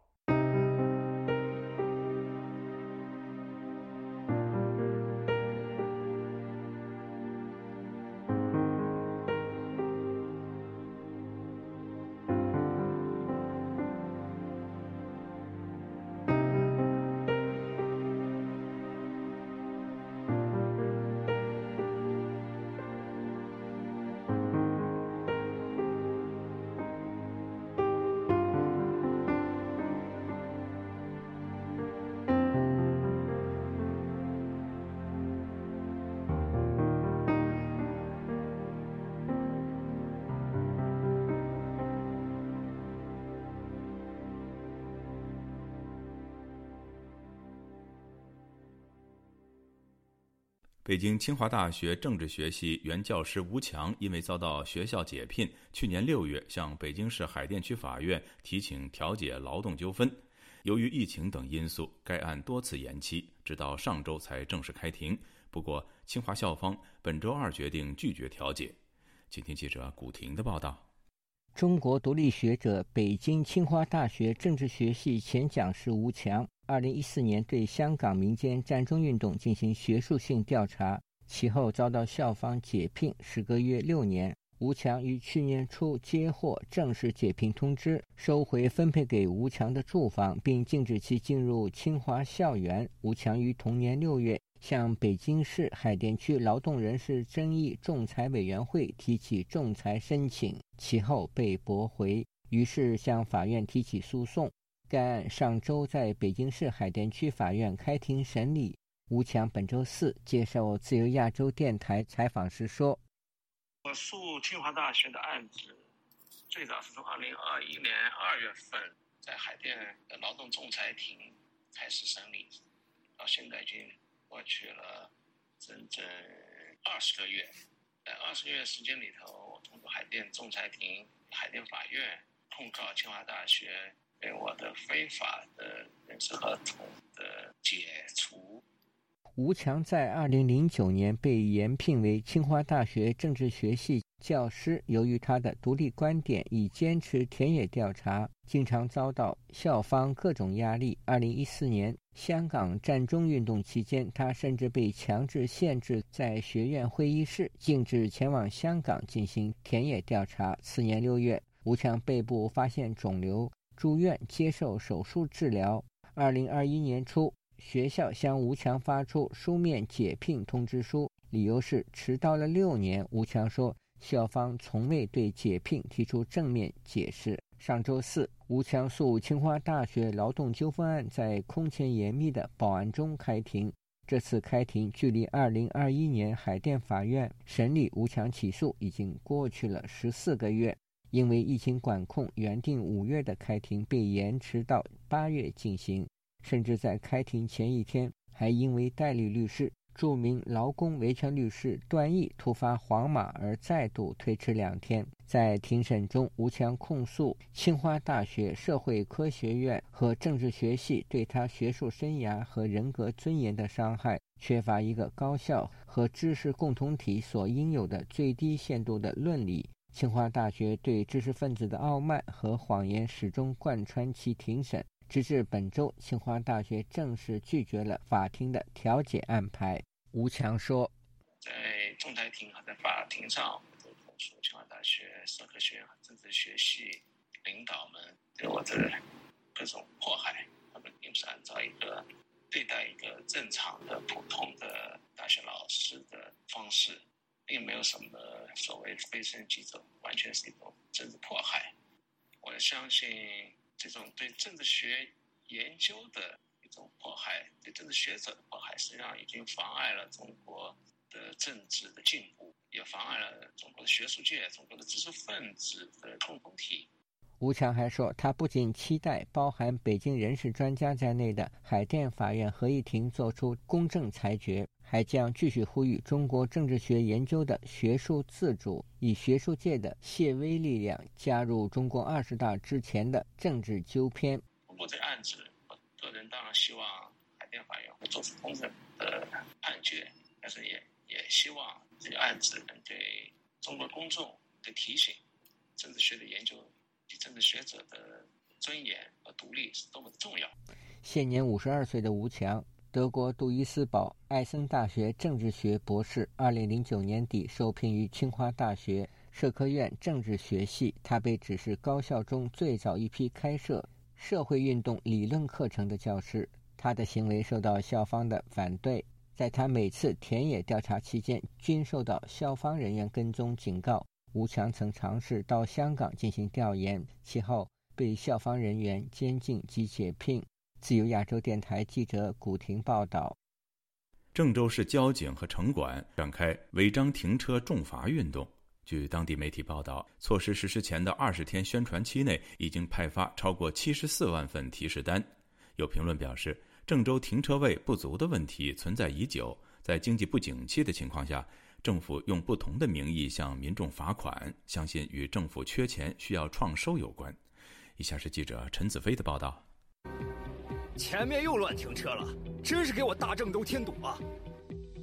S1: 北京清华大学政治学系原教师吴强因为遭到学校解聘，去年六月向北京市海淀区法院提请调解劳动纠纷。由于疫情等因素，该案多次延期，直到上周才正式开庭。不过，清华校方本周二决定拒绝调解。请听记者古婷的报道。
S30: 中国独立学者、北京清华大学政治学系前讲师吴强，二零一四年对香港民间战争运动进行学术性调查，其后遭到校方解聘，时隔约六年。吴强于去年初接获正式解聘通知，收回分配给吴强的住房，并禁止其进入清华校园。吴强于同年六月。向北京市海淀区劳动人事争议仲裁委员会提起仲裁申请，其后被驳回，于是向法院提起诉讼。该案上周在北京市海淀区法院开庭审理。吴强本周四接受自由亚洲电台采访时说：“
S31: 我诉清华大学的案子，最早是从二零二一年二月份在海淀劳动仲裁庭开始审理，到现在已经。”过去了整整二十个月，在二十个月时间里头，我通过海淀仲裁庭、海淀法院控告清华大学对我的非法的人事合同的解除。
S30: 吴强在二零零九年被延聘为清华大学政治学系。教师由于他的独立观点，以坚持田野调查，经常遭到校方各种压力。二零一四年香港占中运动期间，他甚至被强制限制在学院会议室，禁止前往香港进行田野调查。次年六月，吴强背部发现肿瘤，住院接受手术治疗。二零二一年初，学校向吴强发出书面解聘通知书，理由是迟到了六年。吴强说。校方从未对解聘提出正面解释。上周四，吴强诉清华大学劳动纠纷案在空前严密的保安中开庭。这次开庭距离2021年海淀法院审理吴强起诉已经过去了十四个月。因为疫情管控，原定五月的开庭被延迟到八月进行，甚至在开庭前一天，还因为代理律师。著名劳工维权律师段毅突发黄码而再度推迟两天。在庭审中，吴强控诉清华大学社会科学院和政治学系对他学术生涯和人格尊严的伤害，缺乏一个高校和知识共同体所应有的最低限度的论理。清华大学对知识分子的傲慢和谎言始终贯穿其庭审。直至本周，清华大学正式拒绝了法庭的调解安排。吴强说：“
S31: 在仲裁庭和在法庭上，都控诉清华大学社科学院和政治学系领导们对我的各种迫害。他们并不是按照一个对待一个正常的、普通的大学老师的方式，并没有什么所谓非身即走，完全是一种政治迫害。我相信。”这种对政治学研究的一种迫害，对政治学者的迫害，实际上已经妨碍了中国的政治的进步，也妨碍了中国的学术界、中国的知识分子的共同体。
S30: 吴强还说，他不仅期待包含北京人事专家在内的海淀法院合议庭作出公正裁决，还将继续呼吁中国政治学研究的学术自主，以学术界的谢威力量加入中国二十大之前的政治纠偏。
S31: 通过这个案子，我个人当然希望海淀法院会做出公正的判决，但是也也希望这个案子能对中国公众的提醒，政治学的研究及。政治学者的尊严和独立是多么的重要。
S30: 现年五十二岁的吴强，德国杜伊斯堡艾森大学政治学博士，二零零九年底受聘于清华大学社科院政治学系。他被指是高校中最早一批开设社会运动理论课程的教师。他的行为受到校方的反对，在他每次田野调查期间，均受到校方人员跟踪警告。吴强曾尝试到香港进行调研，其后被校方人员监禁及解聘。自由亚洲电台记者古婷报道：
S1: 郑州市交警和城管展开违章停车重罚运动。据当地媒体报道，措施实施前的二十天宣传期内，已经派发超过七十四万份提示单。有评论表示，郑州停车位不足的问题存在已久。在经济不景气的情况下，政府用不同的名义向民众罚款，相信与政府缺钱需要创收有关。以下是记者陈子飞的报道：
S32: 前面又乱停车了，真是给我大郑州添堵啊！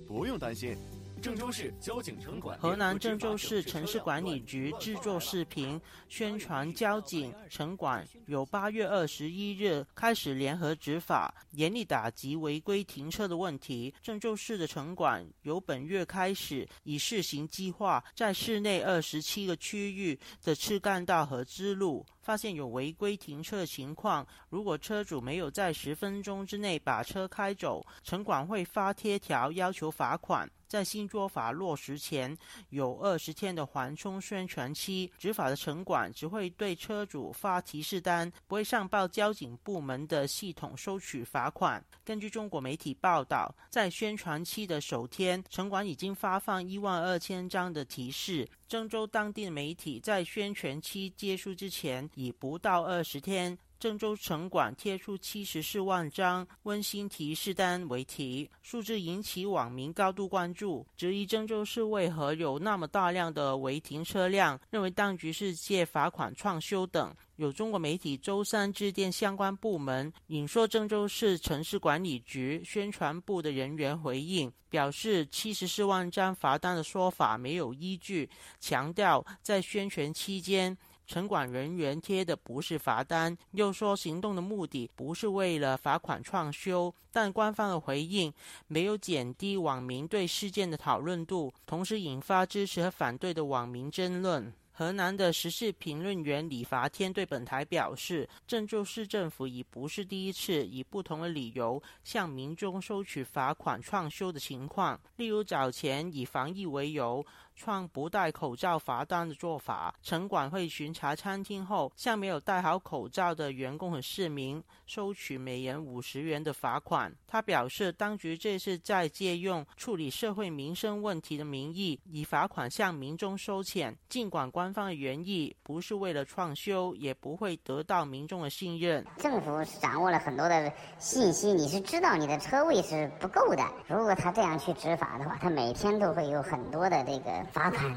S33: 不用担心。郑州市交警城管
S34: 河南郑州市城市管理局制作视频宣传，交警城管由八月二十一日开始联合执法，严厉打击违规停车的问题。郑州市的城管由本月开始以试行计划，在市内二十七个区域的次干道和支路发现有违规停车的情况，如果车主没有在十分钟之内把车开走，城管会发贴条要求罚款。在新做法落实前，有二十天的缓冲宣传期，执法的城管只会对车主发提示单，不会上报交警部门的系统收取罚款。根据中国媒体报道，在宣传期的首天，城管已经发放一万二千张的提示。郑州当地的媒体在宣传期结束之前，已不到二十天。郑州城管贴出七十四万张温馨提示单为题，数字引起网民高度关注，质疑郑州市为何有那么大量的违停车辆，认为当局是借罚款创收等。有中国媒体周三致电相关部门，引说郑州市城市管理局宣传部的人员回应，表示七十四万张罚单的说法没有依据，强调在宣传期间。城管人员贴的不是罚单，又说行动的目的不是为了罚款创收，但官方的回应没有减低网民对事件的讨论度，同时引发支持和反对的网民争论。河南的时事评论员李伐天对本台表示，郑州市政府已不是第一次以不同的理由向民众收取罚款创收的情况，例如早前以防疫为由。创不戴口罩罚单的做法，城管会巡查餐厅后，向没有戴好口罩的员工和市民收取每人五十元的罚款。他表示，当局这是在借用处理社会民生问题的名义，以罚款向民众收钱。尽管官方的原意不是为了创修，也不会得到民众的信任。
S25: 政府掌握了很多的信息，你是知道你的车位是不够的。如果他这样去执法的话，他每天都会有很多的这个。罚款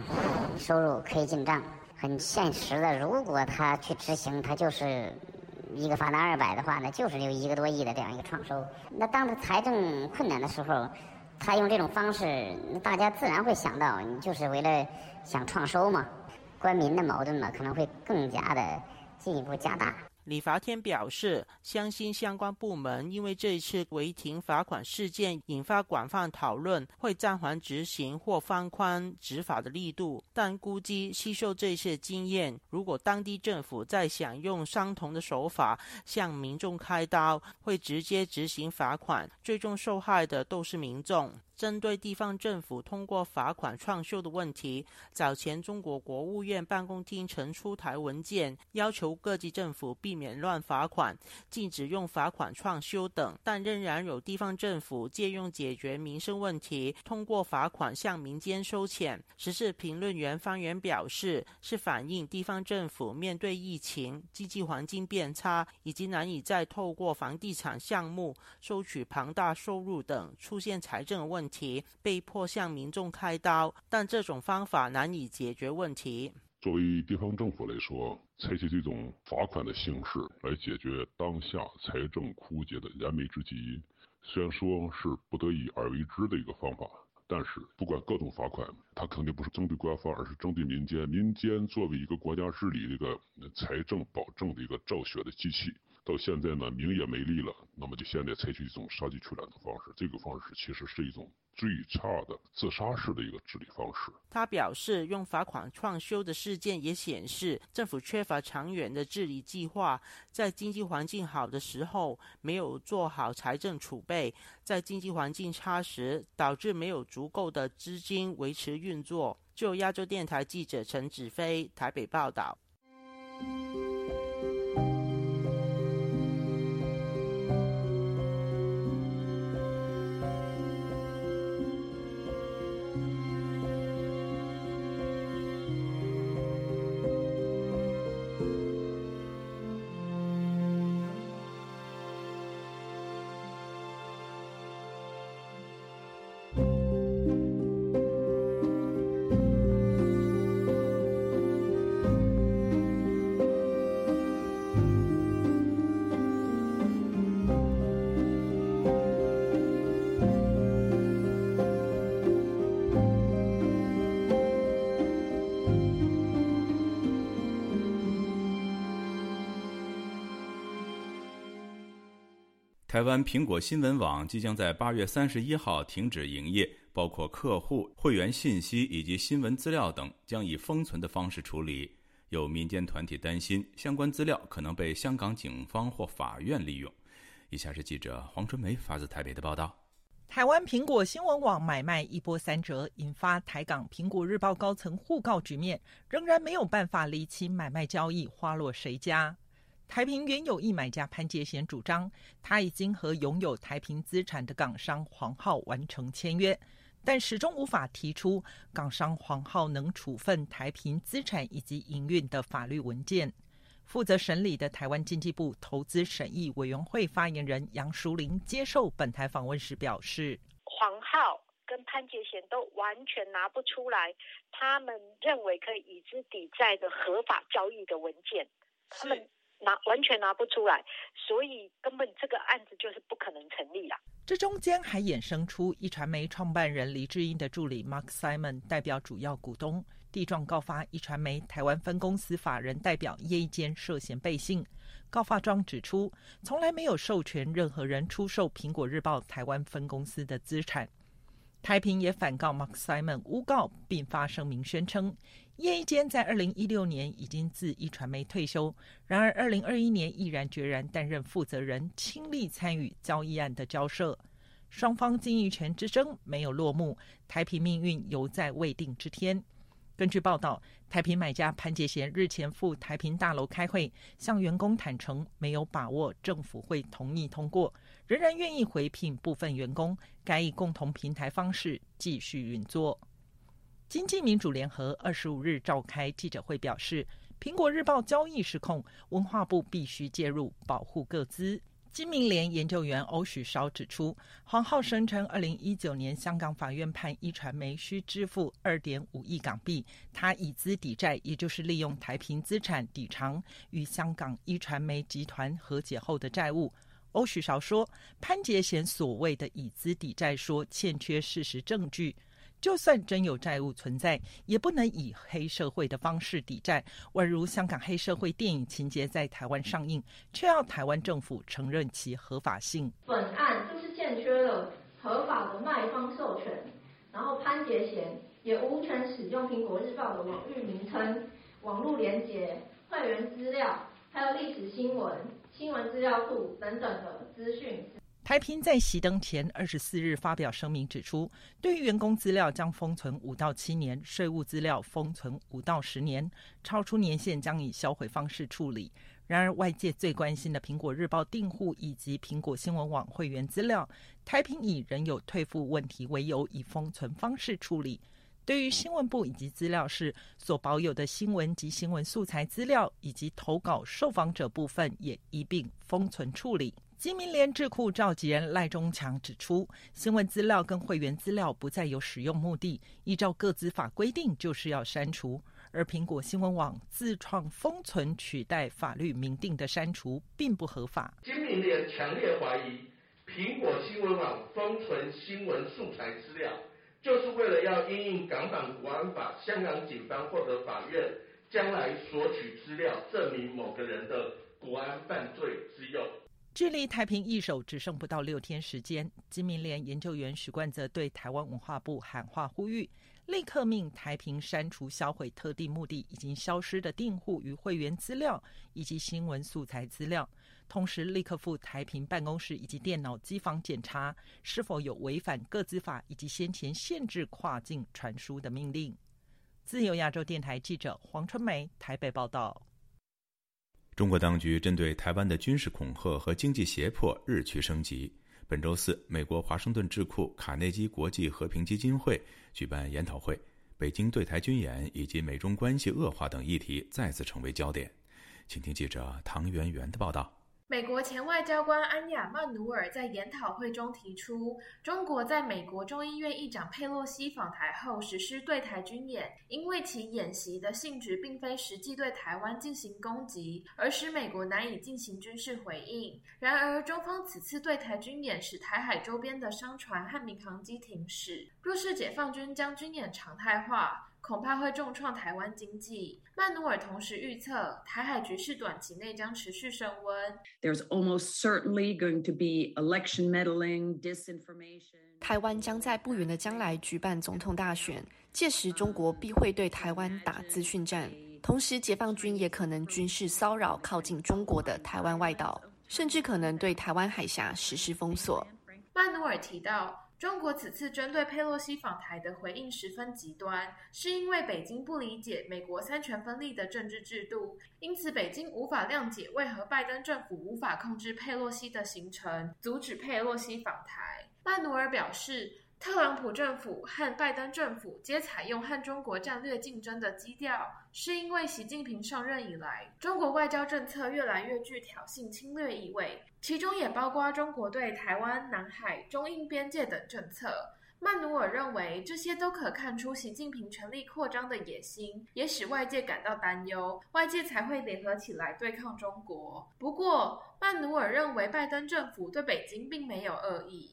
S25: 收入可以进账，很现实的。如果他去执行，他就是一个罚单二百的话，那就是有一个多亿的这样一个创收。那当他财政困难的时候，他用这种方式，大家自然会想到，你就是为了想创收嘛。官民的矛盾嘛，可能会更加的进一步加大。
S34: 李伐天表示，相信相关部门因为这一次违停罚款事件引发广泛讨论，会暂缓执行或放宽执法的力度。但估计吸收这些经验，如果当地政府再想用相同的手法向民众开刀，会直接执行罚款，最终受害的都是民众。针对地方政府通过罚款创收的问题，早前中国国务院办公厅曾出台文件，要求各级政府避免乱罚款，禁止用罚款创收等。但仍然有地方政府借用解决民生问题，通过罚款向民间收钱。时事评论员方源表示，是反映地方政府面对疫情、经济环境变差，以及难以再透过房地产项目收取庞大收入等，出现财政。问题被迫向民众开刀，但这种方法难以解决问题。
S28: 作为地方政府来说，采取这种罚款的形式来解决当下财政枯竭的燃眉之急，虽然说是不得已而为之的一个方法，但是不管各种罚款，它肯定不是针对官方，而是针对民间。民间作为一个国家治理的一个财政保证的一个造血的机器。到现在呢，名也没利了，那么就现在采取一种杀鸡取卵的方式，这个方式其实是一种最差的自杀式的一个治理方式。
S34: 他表示，用罚款创收的事件也显示，政府缺乏长远的治理计划，在经济环境好的时候没有做好财政储备，在经济环境差时导致没有足够的资金维持运作。就亚洲电台记者陈子飞台北报道。
S1: 台湾苹果新闻网即将在八月三十一号停止营业，包括客户、会员信息以及新闻资料等将以封存的方式处理。有民间团体担心，相关资料可能被香港警方或法院利用。以下是记者黄春梅发自台北的报道：
S11: 台湾苹果新闻网买卖一波三折，引发台港苹果日报高层互告局面，仍然没有办法厘清买卖交易花落谁家。台平原有意买家潘杰贤主张，他已经和拥有台平资产的港商黄浩完成签约，但始终无法提出港商黄浩能处分台平资产以及营运的法律文件。负责审理的台湾经济部投资审议委员会发言人杨淑玲接受本台访问时表示：“
S35: 黄浩跟潘杰贤都完全拿不出来，他们认为可以以资抵债的合法交易的文件，他们。”拿完全拿不出来，所以根本这个案子就是不可能成立了。
S11: 这中间还衍生出一传媒创办人李志英的助理 Mark Simon 代表主要股东，地状告发一传媒台湾分公司法人代表叶一坚涉嫌背信。告发状指出，从来没有授权任何人出售苹果日报台湾分公司的资产。台平也反告 Mark Simon 诬告，并发声明宣称。叶一坚在二零一六年已经自一传媒退休，然而二零二一年毅然决然担任负责人，亲力参与交易案的交涉。双方经营权之争没有落幕，台平命运犹在未定之天。根据报道，台平买家潘杰贤日前赴台平大楼开会，向员工坦诚没有把握政府会同意通过，仍然愿意回聘部分员工，改以共同平台方式继续运作。经济民主联合二十五日召开记者会，表示苹果日报交易失控，文化部必须介入保护各资。金明联研究员欧许绍指出，黄浩声称二零一九年香港法院判一传媒需支付二点五亿港币，他以资抵债，也就是利用台平资产抵偿与香港一传媒集团和解后的债务。欧许韶说，潘杰贤所谓的以资抵债说欠缺事实证据。就算真有债务存在，也不能以黑社会的方式抵债。宛如香港黑社会电影情节在台湾上映，却要台湾政府承认其合法性。
S36: 本案就是欠缺了合法的卖方授权，然后潘杰贤也无权使用苹果日报的网域名称、网络连接、会员资料，还有历史新闻、新闻资料库等等的资讯。
S11: 台平在熄灯前二十四日发表声明，指出对于员工资料将封存五到七年，税务资料封存五到十年，超出年限将以销毁方式处理。然而，外界最关心的苹果日报订户以及苹果新闻网会员资料，台平以仍有退付问题为由，以封存方式处理。对于新闻部以及资料室所保有的新闻及新闻素材资料，以及投稿受访者部分，也一并封存处理。金明联智库召集人赖中强指出，新闻资料跟会员资料不再有使用目的，依照各资法规定就是要删除。而苹果新闻网自创封存取代法律明定的删除，并不合法。
S37: 金明联强烈怀疑，苹果新闻网封存新闻素材资料，就是为了要因应港版国安法，香港警方或者法院将来索取资料，证明某个人的国安犯罪之用。
S11: 距离太平一手只剩不到六天时间，金明联研究员许冠泽对台湾文化部喊话呼吁，立刻命台平删除销毁特定目的已经消失的订户与会员资料以及新闻素材资料，同时立刻赴台平办公室以及电脑机房检查是否有违反各资法以及先前限制跨境传输的命令。自由亚洲电台记者黄春梅台北报道。
S1: 中国当局针对台湾的军事恐吓和经济胁迫日趋升级。本周四，美国华盛顿智库卡内基国际和平基金会举办研讨会，北京对台军演以及美中关系恶化等议题再次成为焦点。请听记者唐媛媛的报道。
S38: 美国前外交官安雅曼努尔在研讨会中提出，中国在美国众议院议长佩洛西访台后实施对台军演，因为其演习的性质并非实际对台湾进行攻击，而使美国难以进行军事回应。然而，中方此次对台军演使台海周边的商船和民航机停驶。若是解放军将军演常态化，恐怕会重创台湾经济。曼努尔同时预测，台海局势短期内将持续升温。
S39: There's almost certainly going to be election meddling, disinformation.
S40: 台湾将在不远的将来举办总统大选，届时中国必会对台湾打资讯战，同时解放军也可能军事骚扰靠近中国的台湾外岛，甚至可能对台湾海峡实施封锁。
S38: 曼努尔提到。中国此次针对佩洛西访台的回应十分极端，是因为北京不理解美国三权分立的政治制度，因此北京无法谅解为何拜登政府无法控制佩洛西的行程，阻止佩洛西访台。曼努尔表示。特朗普政府和拜登政府皆采用和中国战略竞争的基调，是因为习近平上任以来，中国外交政策越来越具挑衅侵略意味，其中也包括中国对台湾、南海、中印边界等政策。曼努尔认为，这些都可看出习近平权力扩张的野心，也使外界感到担忧，外界才会联合起来对抗中国。不过，曼努尔认为，拜登政府对北京并没有恶意。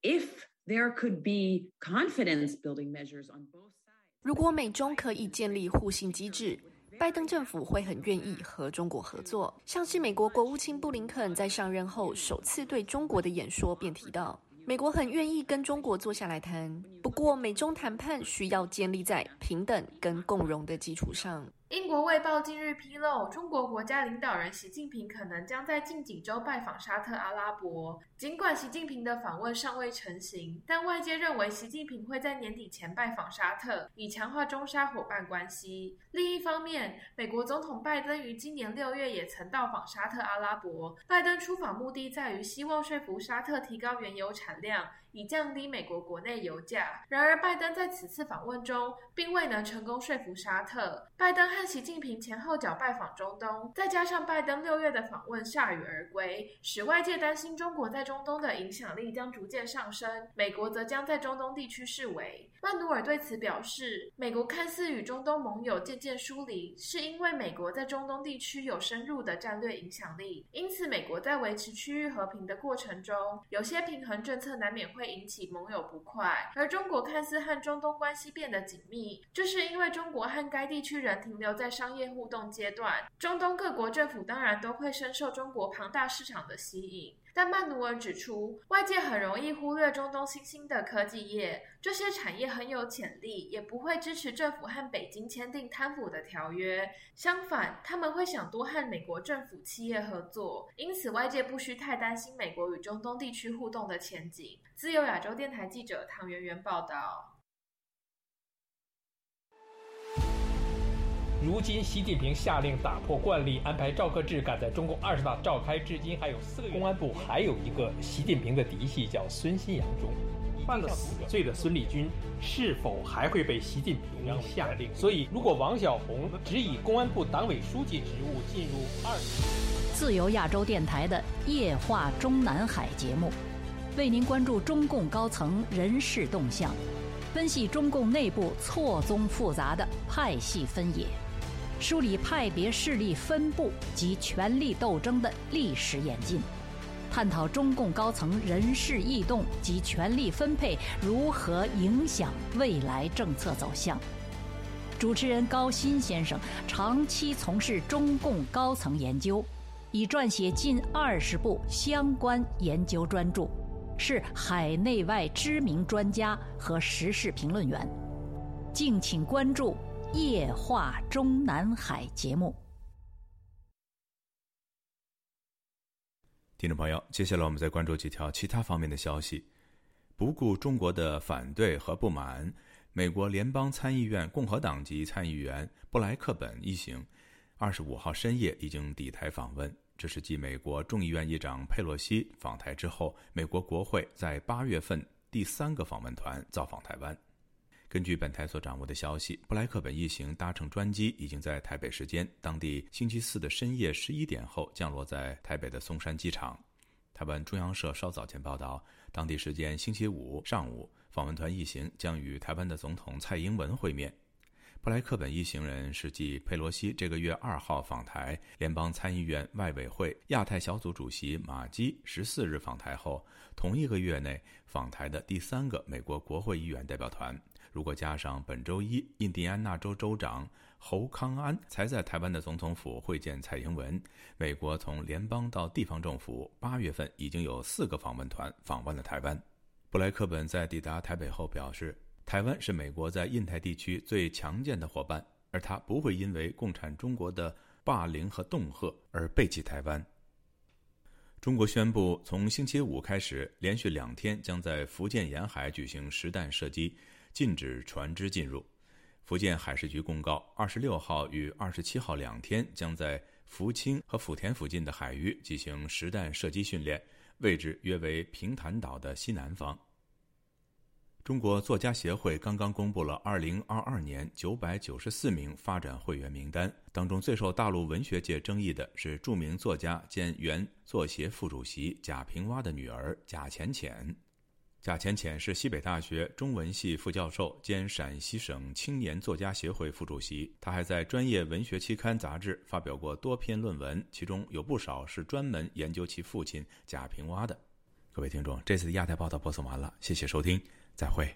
S39: If there could be confidence building measures on both sides.
S40: 如果美中可以建立互信机制，拜登政府会很愿意和中国合作。像是美国国务卿布林肯在上任后首次对中国的演说便提到，美国很愿意跟中国坐下来谈，不过美中谈判需要建立在平等跟共荣的基础上。
S38: 英国《卫报》近日披露，中国国家领导人习近平可能将在近几周拜访沙特阿拉伯。尽管习近平的访问尚未成型，但外界认为习近平会在年底前拜访沙特，以强化中沙伙伴关系。另一方面，美国总统拜登于今年六月也曾到访沙特阿拉伯。拜登出访目的在于希望说服沙特提高原油产量。以降低美国国内油价。然而，拜登在此次访问中并未能成功说服沙特。拜登和习近平前后脚拜访中东，再加上拜登六月的访问铩羽而归，使外界担心中国在中东的影响力将逐渐上升，美国则将在中东地区视为。曼努尔对此表示，美国看似与中东盟友渐渐疏离，是因为美国在中东地区有深入的战略影响力。因此，美国在维持区域和平的过程中，有些平衡政策难免会。引起盟友不快，而中国看似和中东关系变得紧密，这是因为中国和该地区仍停留在商业互动阶段。中东各国政府当然都会深受中国庞大市场的吸引。但曼努尔指出，外界很容易忽略中东新兴的科技业，这些产业很有潜力，也不会支持政府和北京签订贪腐的条约。相反，他们会想多和美国政府企业合作，因此外界不需太担心美国与中东地区互动的前景。自由亚洲电台记者唐媛媛报道。
S41: 如今，习近平下令打破惯例，安排赵克志赶在中共二十大召开至今还有四个月。公安部还有一个习近平的嫡系，叫孙新阳中。犯了死罪的孙立军是否还会被习近平下令？所以，如果王晓红只以公安部党委书记职务进入二，
S42: 自由亚洲电台的夜话中南海节目，为您关注中共高层人事动向，分析中共内部错综复杂的派系分野。梳理派别势力分布及权力斗争的历史演进，探讨中共高层人事异动及权力分配如何影响未来政策走向。主持人高鑫先生长期从事中共高层研究，已撰写近二十部相关研究专著，是海内外知名专家和时事评论员。敬请关注。夜话中南海节目，
S1: 听众朋友，接下来我们再关注几条其他方面的消息。不顾中国的反对和不满，美国联邦参议院共和党籍参议员布莱克本一行，二十五号深夜已经抵台访问。这是继美国众议院议长佩洛西访台之后，美国国会在八月份第三个访问团造访台湾。根据本台所掌握的消息，布莱克本一行搭乘专机已经在台北时间当地星期四的深夜十一点后降落在台北的松山机场。台湾中央社稍早前报道，当地时间星期五上午，访问团一行将与台湾的总统蔡英文会面。布莱克本一行人是继佩洛西这个月二号访台，联邦参议院外委会亚太小组主席马基十四日访台后，同一个月内访台的第三个美国国会议员代表团。如果加上本周一印第安纳州州长侯康安才在台湾的总统府会见蔡英文，美国从联邦到地方政府，八月份已经有四个访问团访问了台湾。布莱克本在抵达台北后表示。台湾是美国在印太地区最强健的伙伴，而他不会因为共产中国的霸凌和恫吓而背弃台湾。中国宣布，从星期五开始，连续两天将在福建沿海举行实弹射击，禁止船只进入。福建海事局公告，二十六号与二十七号两天将在福清和福田附近的海域进行实弹射击训练，位置约为平潭岛的西南方。中国作家协会刚刚公布了2022年994名发展会员名单，当中最受大陆文学界争议的是著名作家兼原作协副主席贾平凹的女儿贾浅浅。贾浅浅是西北大学中文系副教授兼陕西省青年作家协会副主席，他还在专业文学期刊杂志发表过多篇论文，其中有不少是专门研究其父亲贾平凹的。各位听众，这次的亚太报道播送完了，谢谢收听。再会。